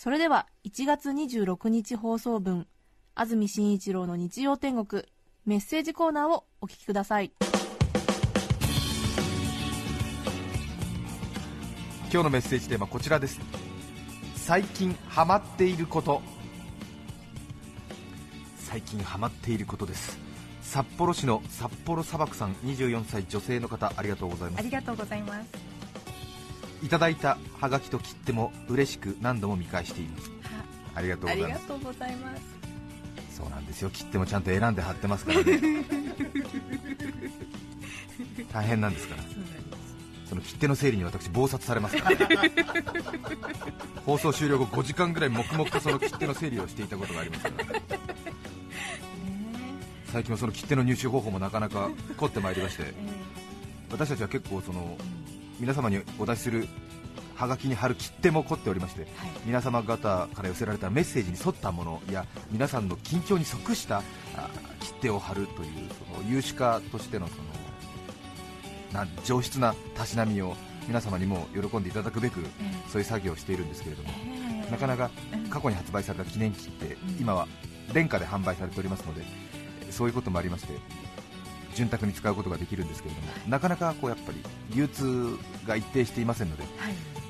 それでは1月26日放送分安住紳一郎の日曜天国メッセージコーナーをお聞きください。今日のメッセージテーマはこちらです。最近ハマっていること。最近ハマっていることです。札幌市の札幌砂漠さん24歳女性の方ありがとうございます。ありがとうございます。いただいたハガキと切手も嬉しく何度も見返しています。ありがとうございます。がとうございます。そうなんですよ。切手もちゃんと選んで貼ってますからね。大変なんですから。その切手の整理に私忙殺されますから、放送終了後5時間ぐらい黙々とその切手の整理をしていたことがありますから、ね、最近はその切手の入手方法もなかなか凝ってまいりまして。私たちは結構その皆様にお出しするハガキに貼る切手も凝っておりまして、皆様方から寄せられたメッセージに沿ったものや皆さんの近況に即したあ切手を貼るというその有志家としてのそのなん上質なたしなみを皆様にも喜んでいただくべくそういう作業をしているんですけれども、なかなか過去に発売された記念切手、今は廉価で販売されておりますので、そういうこともありまして、潤沢に使うことができるんですけれども、なかなかこうやっぱり流通が一定していませんので、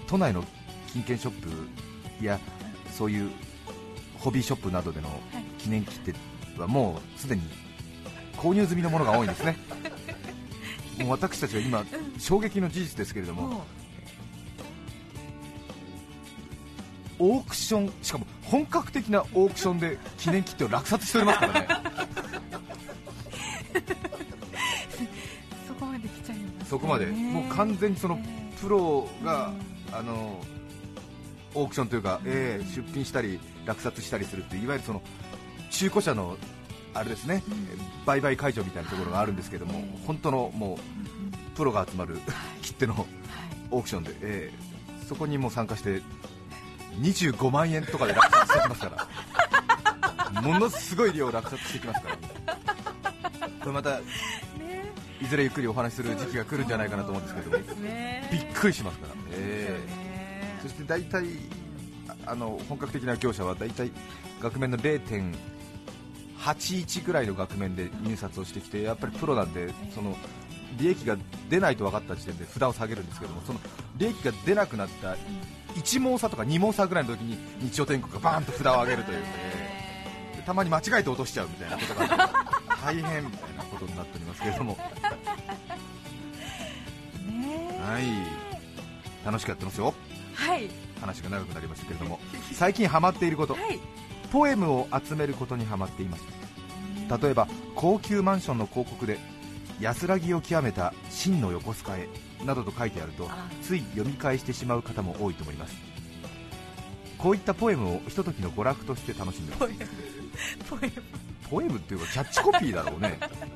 都内の金券ショップやそういうホビーショップなどでの記念切手はもうすでに購入済みのものが多いんですね。もう私たちは今、衝撃の事実ですけれども、オークション、しかも本格的なオークションで記念切手を落札しておりますからね、そこまで、もう完全にそのプロが、あのオークションというか、えー出品したり落札したりするっていういわゆるその中古車のあれですね、売買会場みたいなところがあるんですけども、本当のもうプロが集まる切手のオークションで、えーそこにも参加して25万円とかで落札してきますから、ものすごい量落札してきますから、これまたいずれゆっくりお話しする時期が来るんじゃないかなと思うんですけど。びっくりしますから、えね。ーそして大体ああの本格的な業者は大体額面の0.81ぐらいの額面で入札をしてきてやっぱりプロなんでその利益が出ないと分かった時点で札を下げるんですけどもその利益が出なくなった1毛差とか2毛差ぐらいの時に日曜天国がバーンと札を上げるという、えーでたまに間違えて落としちゃうみたいなことがあって大変ことになっておりますけれども。ねはい。楽しくやってますよ。はい。話が長くなりましたけれども。最近ハマっていること、はい。ポエムを集めることにハマっています。例えば高級マンションの広告で安らぎを極めた真の横須賀へなどと書いてあるとあ。つい読み返してしまう方も多いと思います。こういったポエムをひとときの娯楽として楽しんでます。ポエム。ポエムっていうかキャッチコピーだろうね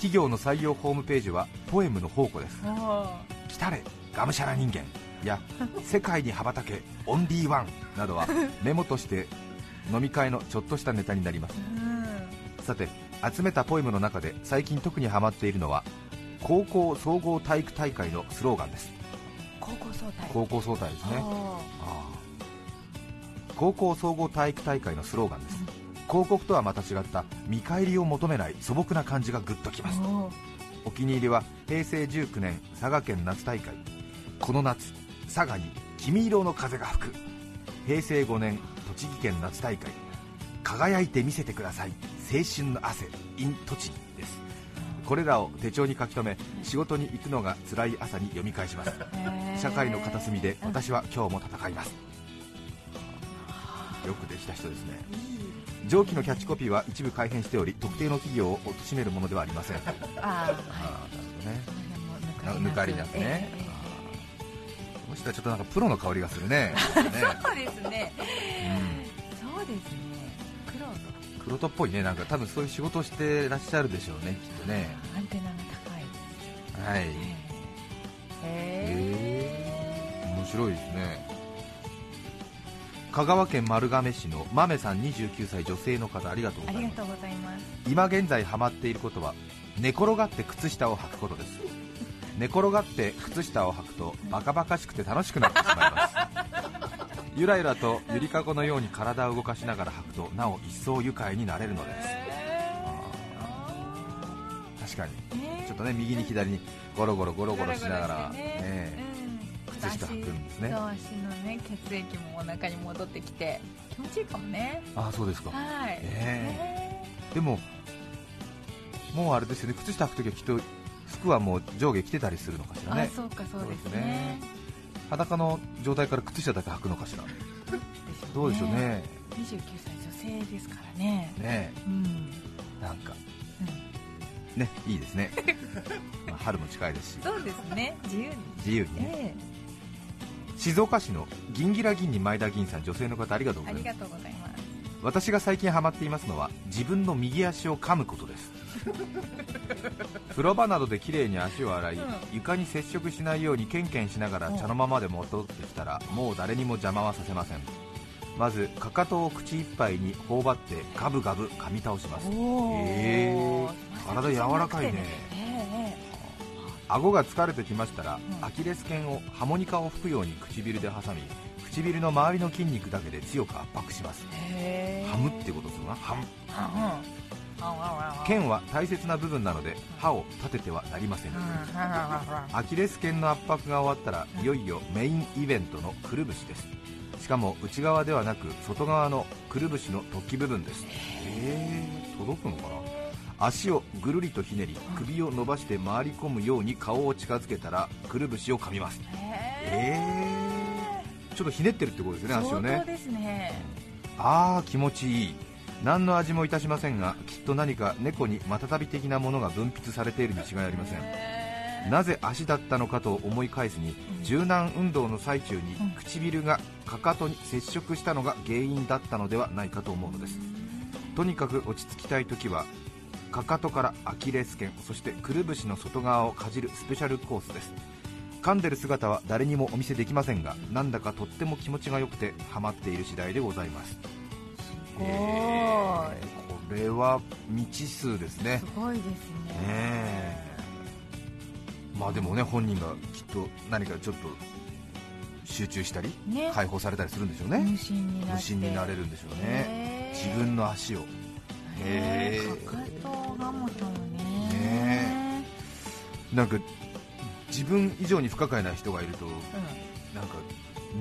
企業の採用ホームページはポエムの宝庫です。あ来たれがむしゃら人間。や 世界に羽ばたけオンリーワンなどは メモとして飲み会のちょっとしたネタになります。さて集めたポエムの中で最近特にハマっているのは高校総合体育大会のスローガンです。高校総体。高校総体ですね。高校総合体育大会のスローガンです広告とはまた違った見返りを求めない素朴な感じがグッときますー。お気に入りは平成19年佐賀県夏大会。この夏佐賀に黄色の風が吹く。平成5年栃木県夏大会。輝いて見せてください。青春の汗 in 栃木です。これらを手帳に書き留め仕事に行くのが辛い朝に読み返します。社会の片隅で私は今日も戦いますよくできた人ですね。上記のキャッチコピーは一部改変しており特定の企業を貶めるものではありません。ああ。なるほどね。抜かりなく。ね、ええ。えこの人はちょっとなんかプロの香りがするね。えそうですね。うん。そうですね。黒と黒人っぽいね。なんか多分そういう仕事をしてらっしゃるでしょうねきっとね。アンテナが高い。はい。へへえ面白いですね香川県丸亀市の豆さん29歳女性の方ありがとうございます。今現在ハマっていることは寝転がって靴下を履くことです。寝転がって靴下を履くとバカバカしくて楽しくなってしまいます。ゆらゆらとゆりかごのように体を動かしながら履くとなお一層愉快になれるのです。確かに。ねちょっとね右に左にゴロゴロゴロゴロしながら、ねねうん靴下履くんですね。足のね血液もお腹に戻ってきて気持ちいいかもね。ああそうですか。はい。えでももうあれですよね。靴下履くときはきっと服はもう上下着てたりするのかしらあねそうかそうですね。ね。裸の状態から靴下だけ履くのかしら。どうでしょうね。29歳女性ですからね。ねうん、えなんか。ねいいですね。まあ春も近いですし。そうですね。自由に。自由にね。え静岡市の銀ギラ銀に前田銀さん女性の方ありがとうございます。がとうございます。私が最近ハマっていますのは自分の右足を噛むことです。風呂場などで綺麗に足を洗い、うん。床に接触しないようにケンケンしながらうん。茶の間まで戻ってきたらもう誰にも邪魔はさせません。まずかかとを口いっぱいに頬張ってガブガブ噛み倒します。おへー。体柔らかいね。ええ顎が疲れてきましたら、うん。アキレス腱をハモニカを吹くように唇で挟み唇の周りの筋肉だけで強く圧迫します。ええハムってことするなハム。剣腱は大切な部分なので歯を立ててはなりません。アキレス腱の圧迫が終わったらいよいよメインイベントのくるぶしです。しかも内側ではなく外側のくるぶしの突起部分です。へえ届くのかな？足をぐるりとひねり首を伸ばして回り込むように顔を近づけたらくるぶしを噛みます。えー、ちょっとひねってるってことですね足をね。ですね。ああ気持ちいい。何の味もいたしませんがきっと何か猫にマタタビ的なものが分泌されているに違いありません。なぜ足だったのかと思い返すに柔軟運動の最中にうん。唇がかかとに接触したのが原因だったのではないかと思うのです。とにかく落ち着きたい時はかかとからアキレス腱そしてくるぶしの外側をかじるスペシャルコースです。噛んでる姿は誰にもお見せできませんがなんだかとっても気持ちが良くてハマっている次第でございます。ごいえーこれは未知数ですね。すごいですね。え。まあでもね本人がきっと何かちょっと集中したりね。解放されたりするんでしょうね。無心になれるんでしょうね。自分の足をかかとがもたもねねなんか自分以上に不可解な人がいるとうん。なんか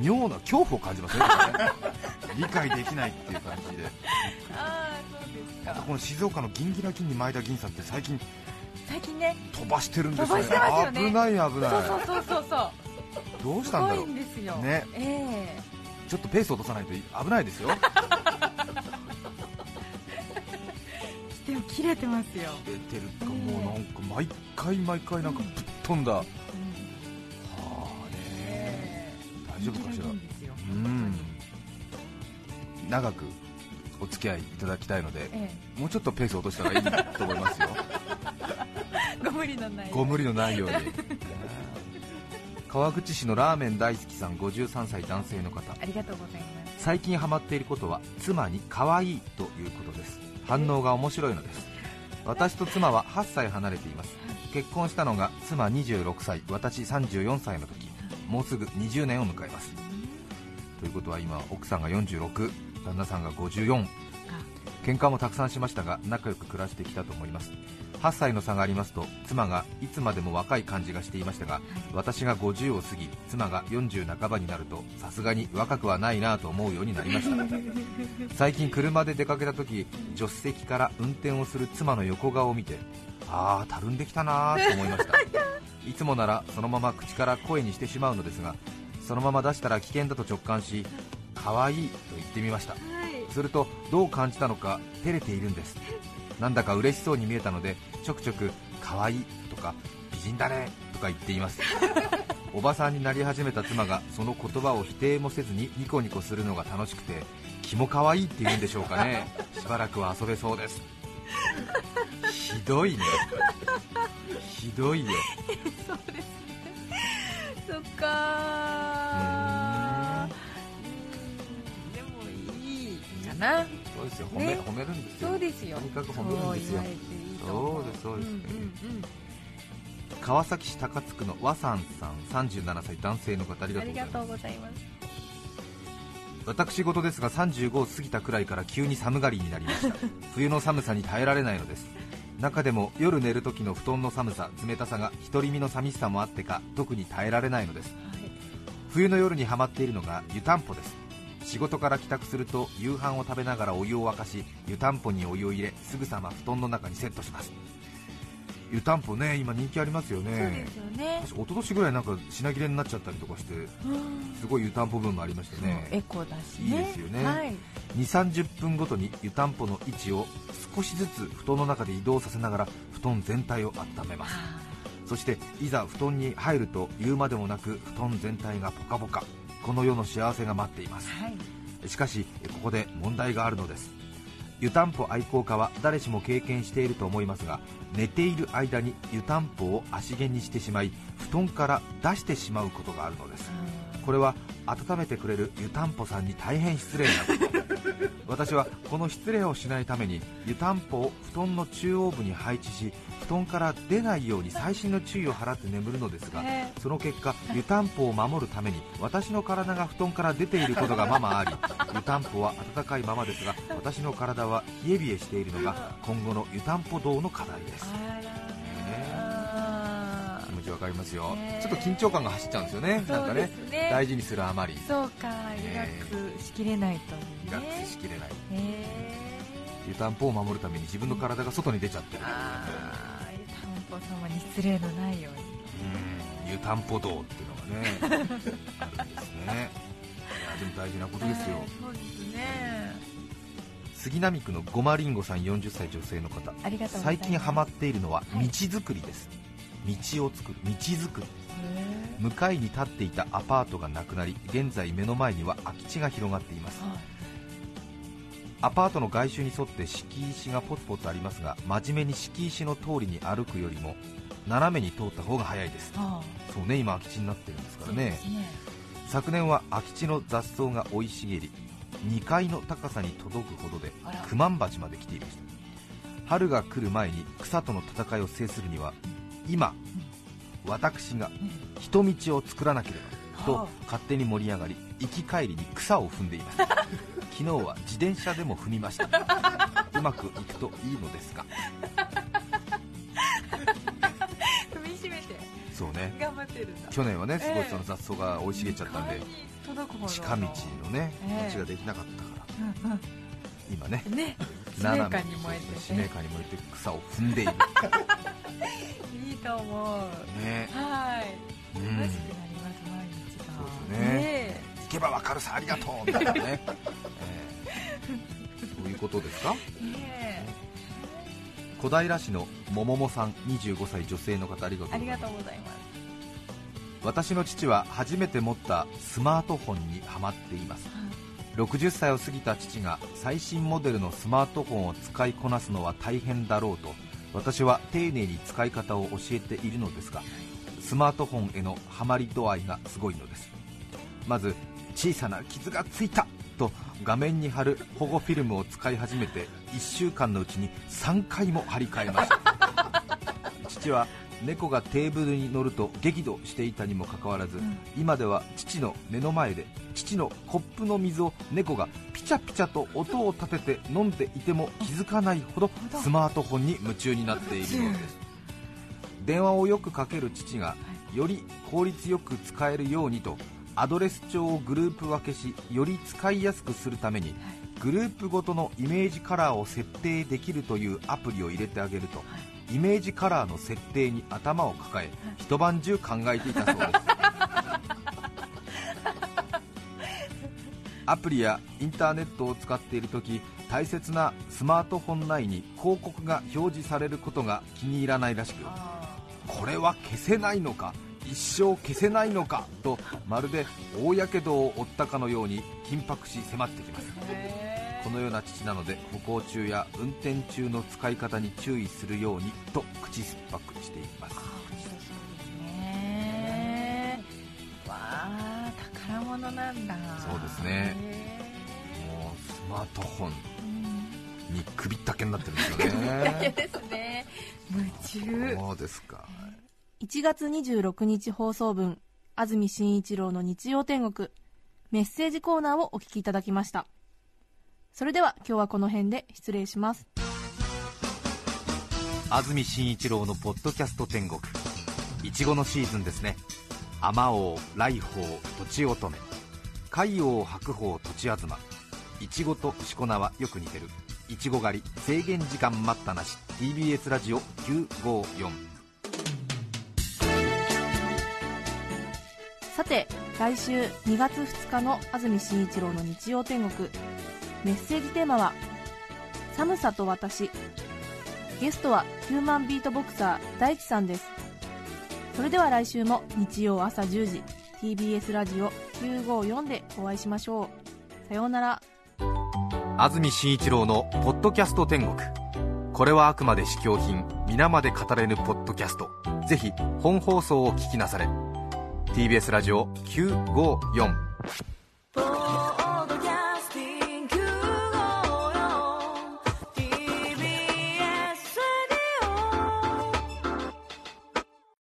妙な恐怖を感じますね 理解できないっていう感じで。ああそうですか。この静岡の銀ギラ銀に前田銀さんって最近最近ね。飛ばしてるんですよ。ね飛ばしてますよね。危ない危ない。そうそうそうそうどうしたんだろう。ね。え。ちょっとペース落とさないと危ないですよでも切れてますよ。出てるかもうなんか毎回毎回なんかぶっ飛んだ、はあねえ大丈夫かしら？うん。長くお付き合いいただきたいのでえもうちょっとペース落としたらいいと思いますよ。えご無理のないご無理のないように。川口市のラーメン大好きさん53歳男性の方。ありがとうございます。最近ハマっていることは妻に可愛いということです反応が面白いのです。私と妻は8歳離れています。結婚したのが妻26歳私34歳の時もうすぐ20年を迎えます。ということは今奥さんが46旦那さんが54喧嘩もたくさんしましたが仲良く暮らしてきたと思います8歳の差がありますと妻がいつまでも若い感じがしていましたが私が50を過ぎ妻が40半ばになるとさすがに若くはないなと思うようになりました。最近車で出かけた時助手席から運転をする妻の横顔を見てああたるんできたなーと思いました。い。つもならそのまま口から声にしてしまうのですがそのまま出したら危険だと直感し可愛いと言ってみました。するとどう感じたのか照れているんですなんだか嬉しそうに見えたのでちょくちょく可愛いとか美人だねとか言っています。おばさんになり始めた妻がその言葉を否定もせずにニコニコするのが楽しくて気も可愛いって言うんでしょうかね。しばらくは遊べそうです。ひどいね。ひどいよ。そっかー。でもいいかなそうですよ。褒め,、ね褒めるんですよ。そうですよ。とにかく褒めるんですよ。そうですそうです。んうんうん。川崎市高津区の和さんさん37歳男性の方ありがとうございます。私事ですが35を過ぎたくらいから急に寒がりになりました。冬の寒さに耐えられないのです。中でも夜寝る時の布団の寒さ冷たさが独り身の寂しさもあってか特に耐えられないのです。冬の夜にハマっているのが湯たんぽです仕事から帰宅すると夕飯を食べながらお湯を沸かし湯たんぽにお湯を入れすぐさま布団の中にセットします。湯たんぽね今人気ありますよそうねですよね。私一昨年ぐらいなんか品切れになっちゃったりとかしてすごい湯たんぽブームありましたそうねエコだしね。いいですよね。はい。2 3 0分ごとに湯たんぽの位置を少しずつ布団の中で移動させながら布団全体を温めます。あそしていざ布団に入ると言うまでもなく布団全体がポカポカこの世の幸せが待っています。ーはい。しかしここで問題があるのです。湯たんぽ愛好家は誰しも経験していると思いますが寝ている間に湯たんぽを足毛にしてしまい布団から出してしまうことがあるのです。これは温めてくれる湯たんぽさんに大変失礼なこと私はこの失礼をしないために湯たんぽを布団の中央部に配置し布団から出ないように細心の注意を払って眠るのですがえ。その結果湯たんぽを守るために私の体が布団から出ていることがままあり湯たんぽは温かいままですが私の体は冷え冷えしているのが今後の湯たんぽ道の課題です。あわかりますよ。ねちょっと緊張感が走っちゃうんですよね。なんかね。大事にするあまり。そうかリラックスしきれないとリラッねクスしきれない。へ湯たんぽを守るために自分の体が外に出ちゃってる湯たんぽ様に失礼のないように。うん。湯たんぽ道っていうのがねあるんですね。いやでも大事なことですよ。はいそうですね。杉並区のごまりんごさん40歳女性の方。最近ハマっているのははい道作りです、道を作る道作り。へ向かいに立っていたアパートがなくなり現在目の前には空き地が広がっています。ーはい。アパートの外周に沿って敷石がポツポツありますが真面目に敷石の通りに歩くよりも斜めに通った方が早いです。あそうね今空き地になってるんですーからね。ね。昨年は空き地の雑草が生い茂り2階の高さに届くほどで九万鉢まで来ていました。春が来る前に草との戦いを制するには今私が人道を作らなければとは勝手に盛り上がり行き帰りに草を踏んでいます。昨日は自転車でも踏みました。うまくいくといいのですが。踏みしめて。そうね。頑張ってるんだ。去年はねすごいええ。その雑草が生い茂っちゃったんで二階に届くほど近道のねええ。道ができなかったから。うん今ねうんね。使斜め命感に燃えて使命感に燃えて草を踏んでいる。いいと思う。ね。はい。うん。楽しくなります毎日が。そうですね。行けばわかるさありがとう。みたいなね、ええそういうことですか？え。ね小平市のもももさん25歳女性の方ありがとうございます。私の父は初めて持ったスマートフォンにハマっています60歳を過ぎた父が最新モデルのスマートフォンを使いこなすのは大変だろうと私は丁寧に使い方を教えているのですがスマートフォンへのハマり度合いがすごいのです。まず小さな傷がついたと画面に貼る保護フィルムを使い始めて1週間のうちに3回も貼り替えました。父 は猫がテーブルに乗ると激怒していたにもかかわらず、ん。今では父の目の前で父のコップの水を猫がピチャピチャと音を立てて飲んでいても気づかないほどどスマートフォンに夢中になっているのです。電話をよくかける父がより効率よく使えるようにとアドレス帳をグループ分けしより使いやすくするためにグループごとのイメージカラーを設定できるというアプリを入れてあげるとイメージカラーの設定に頭を抱え一晩中考えていたそうです。アプリやインターネットを使っている時大切なスマートフォン内に広告が表示されることが気に入らないらしくあこれは消せないのか一生消せないのかとまるで大やけどを負ったかのように緊迫し迫ってきますこのような父なので歩行中や運転中の使い方に注意するようにと口酸っぱくしています。ね。わあ宝物なんだ。そうですね。もうスマートフォンに首ったけになってるんですよね。ですね。夢中。そうですか。1月26日放送分安住紳一郎の日曜天国メッセージコーナーをお聞きいただきましたそれでは今日はこの辺で失礼します。安住紳一郎のポッドキャスト天国。いちごのシーズンですね。あまおう来宝とちおとめ海王白鳳とちあずまいちごとしこ名はよく似てる。いちご狩り制限時間待ったなし。TBS ラジオ954さて来週2月2日の安住紳一郎の日曜天国メッセージテーマは「寒さと私」ゲストはヒューマンビートボクサー大地さんです。それでは来週も日曜朝10時 TBS ラジオ954でお会いしましょう。さようなら。安住紳一郎の「ポッドキャスト天国」これはあくまで試供品皆まで語れぬポッドキャスト。ぜひ本放送を聞きなされ。TBS ラジオ954